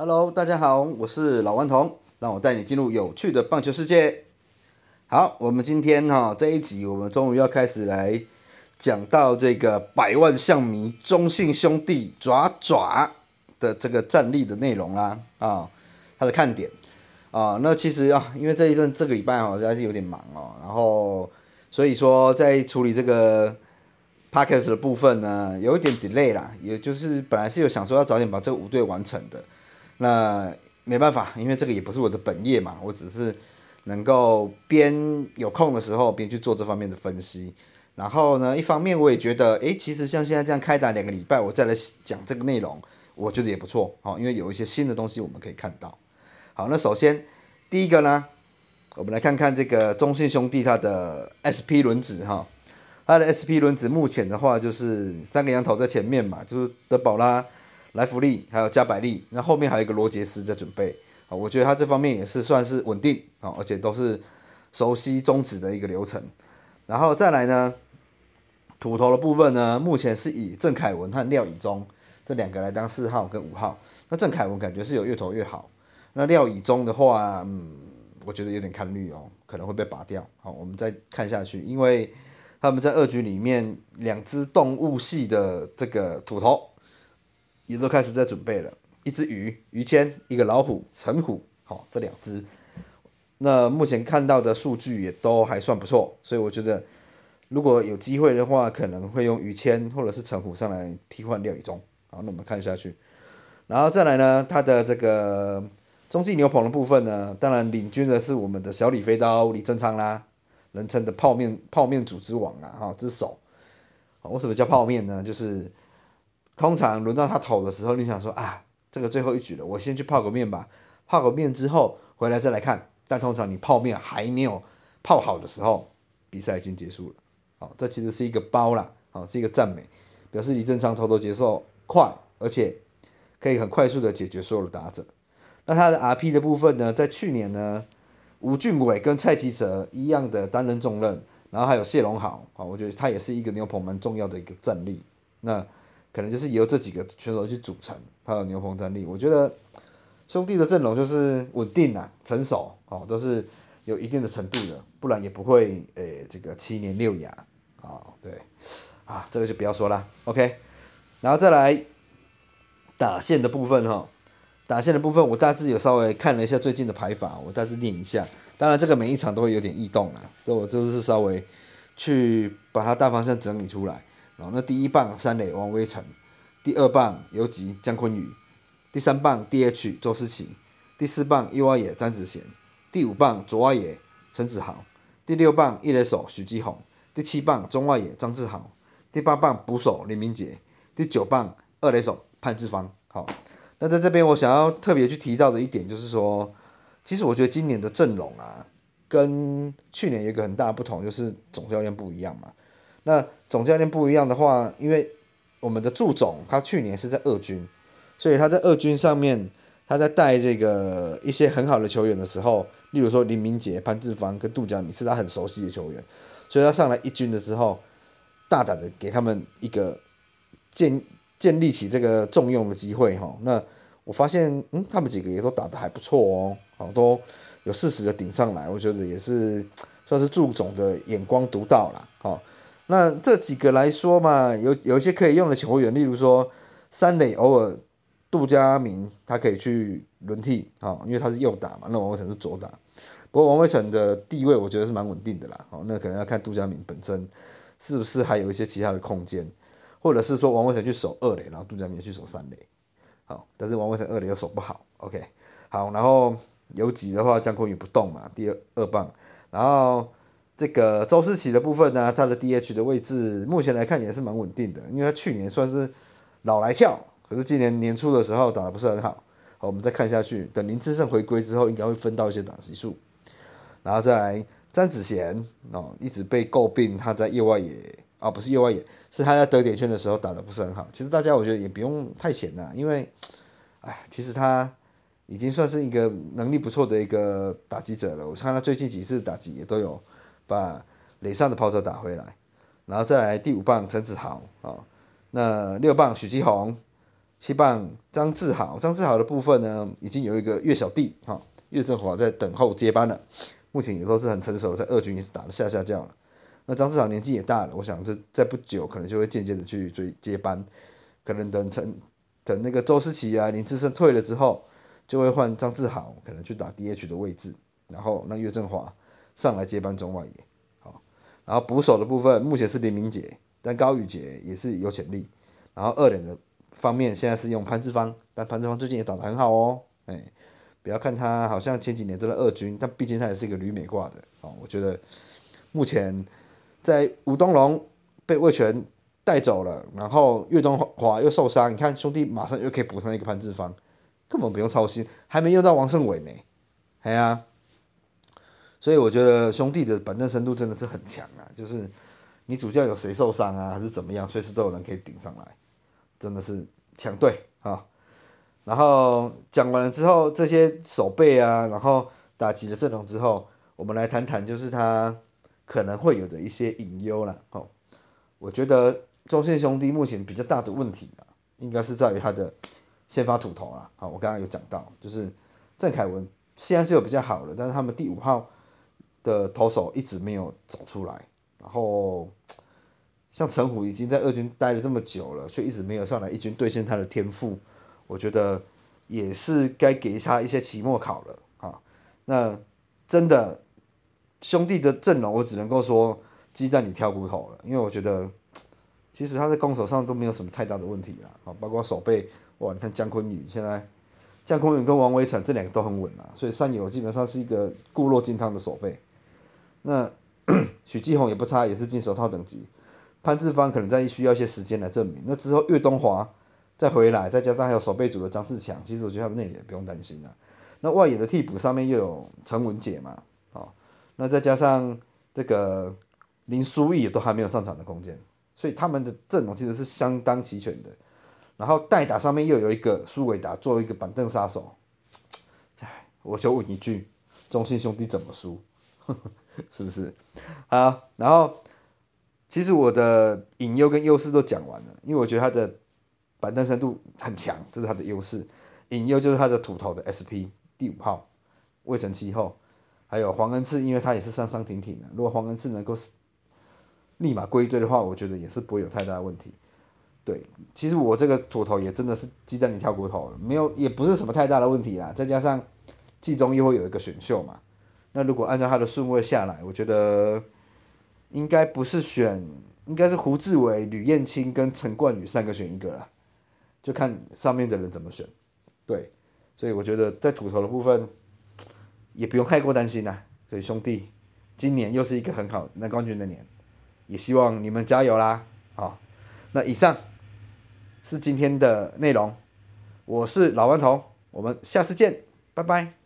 Hello，大家好，我是老顽童，让我带你进入有趣的棒球世界。好，我们今天哈这一集，我们终于要开始来讲到这个百万象迷中信兄弟爪爪的这个战力的内容啦啊，它的看点啊。那其实啊，因为这一段这个礼拜哈还是有点忙哦，然后所以说在处理这个 podcast 的部分呢，有一点 delay 啦，也就是本来是有想说要早点把这个五队完成的。那没办法，因为这个也不是我的本业嘛，我只是能够边有空的时候边去做这方面的分析。然后呢，一方面我也觉得，诶，其实像现在这样开打两个礼拜，我再来讲这个内容，我觉得也不错，好，因为有一些新的东西我们可以看到。好，那首先第一个呢，我们来看看这个中信兄弟它的 SP 轮子哈，它的 SP 轮子目前的话就是三个羊头在前面嘛，就是德保拉。莱弗利还有加百利，那后面还有一个罗杰斯在准备啊，我觉得他这方面也是算是稳定啊，而且都是熟悉中指的一个流程。然后再来呢，土头的部分呢，目前是以郑凯文和廖以中这两个来当四号跟五号。那郑凯文感觉是有越投越好，那廖以中的话，嗯，我觉得有点看绿哦，可能会被拔掉。好，我们再看下去，因为他们在二局里面两只动物系的这个土头。也都开始在准备了，一只鱼，鱼签，一个老虎，陈虎，好，这两只。那目前看到的数据也都还算不错，所以我觉得如果有机会的话，可能会用鱼签或者是陈虎上来替换廖以中。好，那我们看下去，然后再来呢，它的这个中继牛棚的部分呢，当然领军的是我们的小李飞刀李正昌啦，人称的泡面泡面组织王啊，哈，之首。为什么叫泡面呢？就是。通常轮到他投的时候，你想说啊，这个最后一局了，我先去泡个面吧。泡个面之后回来再来看。但通常你泡面还没有泡好的时候，比赛已经结束了。好，这其实是一个包啦，好，是一个赞美，表示李正昌投投节奏快，而且可以很快速的解决所有的打者。那他的 RP 的部分呢，在去年呢，吴俊伟跟蔡吉哲一样的担任重任，然后还有谢龙豪，好，我觉得他也是一个牛棚蛮重要的一个战力。那可能就是由这几个选手去组成他的牛棚战力，我觉得兄弟的阵容就是稳定啊，成熟哦，都是有一定的程度的，不然也不会诶这个七年六亚啊，对，啊这个就不要说了，OK，然后再来打线的部分哈，打线的部分我大致有稍微看了一下最近的排法，我大致念一下，当然这个每一场都会有点异动啊，所以我就是稍微去把它大方向整理出来。哦，那第一棒三垒王威成，第二棒游击姜坤宇，第三棒 DH 周思齐，第四棒右外野詹子贤，第五棒左外野陈子豪，第六棒一垒手许基宏，第七棒中外野张志豪，第八棒捕手林明杰，第九棒二垒手潘志芳。好，那在这边我想要特别去提到的一点就是说，其实我觉得今年的阵容啊，跟去年有一个很大的不同，就是总教练不一样嘛。那总教练不一样的话，因为我们的祝总他去年是在二军，所以他在二军上面，他在带这个一些很好的球员的时候，例如说林明杰、潘志芳跟杜佳敏是他很熟悉的球员，所以他上来一军的时候，大胆的给他们一个建建立起这个重用的机会哈。那我发现，嗯，他们几个也都打得还不错哦，好都有适时的顶上来，我觉得也是算是祝总的眼光独到了，好。那这几个来说嘛，有有一些可以用的球员，例如说三垒偶尔杜佳明他可以去轮替啊，因为他是右打嘛，那王威成是左打。不过王威成的地位我觉得是蛮稳定的啦，哦，那可能要看杜佳明本身是不是还有一些其他的空间，或者是说王威成去守二垒，然后杜佳明去守三垒，好，但是王威成二垒又守不好，OK，好，然后游击的话江坤宇不动嘛，第二二棒，然后。这个周思齐的部分呢，他的 DH 的位置目前来看也是蛮稳定的，因为他去年算是老来俏，可是今年年初的时候打的不是很好。好，我们再看下去，等林志胜回归之后，应该会分到一些打席数。然后再来詹子贤哦，一直被诟病他在右外野啊，不是右外野，是他在得点圈的时候打的不是很好。其实大家我觉得也不用太闲呐，因为哎，其实他已经算是一个能力不错的一个打击者了。我看他最近几次打击也都有。把垒上的跑者打回来，然后再来第五棒陈子豪啊，那六棒许继宏，七棒张志豪，张志豪的部分呢，已经有一个岳小弟哈，岳振华在等候接班了，目前也都是很成熟，在二军也是打的下下叫了。那张志豪年纪也大了，我想这在不久可能就会渐渐的去追接班，可能等陈等那个周思齐啊、林志胜退了之后，就会换张志豪可能去打 DH 的位置，然后让岳振华上来接班中外野。好，然后捕手的部分目前是林明杰，但高宇杰也是有潜力。然后二垒的。方面现在是用潘志芳，但潘志芳最近也打得很好哦，哎，不要看他好像前几年都在二军，但毕竟他也是一个旅美挂的哦。我觉得目前在吴东龙被魏权带走了，然后岳东华又受伤，你看兄弟马上又可以补上一个潘志芳，根本不用操心，还没用到王胜伟呢，哎呀，所以我觉得兄弟的板凳深度真的是很强啊，就是你主教有谁受伤啊，还是怎么样，随时都有人可以顶上来。真的是强队啊！然后讲完了之后，这些手背啊，然后打击的阵容之后，我们来谈谈，就是他可能会有的一些隐忧了。哦，我觉得中线兄弟目前比较大的问题啊，应该是在于他的先发土头啊。好，我刚刚有讲到，就是郑凯文现在是有比较好的，但是他们第五号的投手一直没有走出来，然后。像陈虎已经在二军待了这么久了，却一直没有上来一军兑现他的天赋，我觉得也是该给他一些期末考了啊。那真的兄弟的阵容，我只能够说鸡蛋里挑骨头了，因为我觉得其实他在攻守上都没有什么太大的问题了啊，包括守备哇，你看姜昆宇现在姜昆宇跟王威成这两个都很稳啊，所以三友基本上是一个固若金汤的守备。那 许继宏也不差，也是金手套等级。潘志芳可能在需要一些时间来证明，那之后岳东华再回来，再加上还有守备组的张志强，其实我觉得他们那也不用担心了。那外野的替补上面又有陈文杰嘛，哦，那再加上这个林书义都还没有上场的空间，所以他们的阵容其实是相当齐全的。然后代打上面又有一个苏伟达作为一个板凳杀手，唉，我就问一句，中信兄弟怎么输？呵 呵 是不是？好，然后。其实我的隐忧跟优势都讲完了，因为我觉得他的板凳深度很强，这是他的优势。隐忧就是他的土头的 SP 第五号魏晨七后，还有黄恩赐，因为他也是上上挺挺的。如果黄恩赐能够立马归队的话，我觉得也是不会有太大的问题。对，其实我这个土头也真的是鸡蛋里挑骨头，没有也不是什么太大的问题啦。再加上季中又会有一个选秀嘛，那如果按照他的顺位下来，我觉得。应该不是选，应该是胡志伟、吕燕青跟陈冠宇三个选一个啦，就看上面的人怎么选。对，所以我觉得在土头的部分也不用太过担心啦。所以兄弟，今年又是一个很好拿冠军的年，也希望你们加油啦！好，那以上是今天的内容，我是老顽童，我们下次见，拜拜。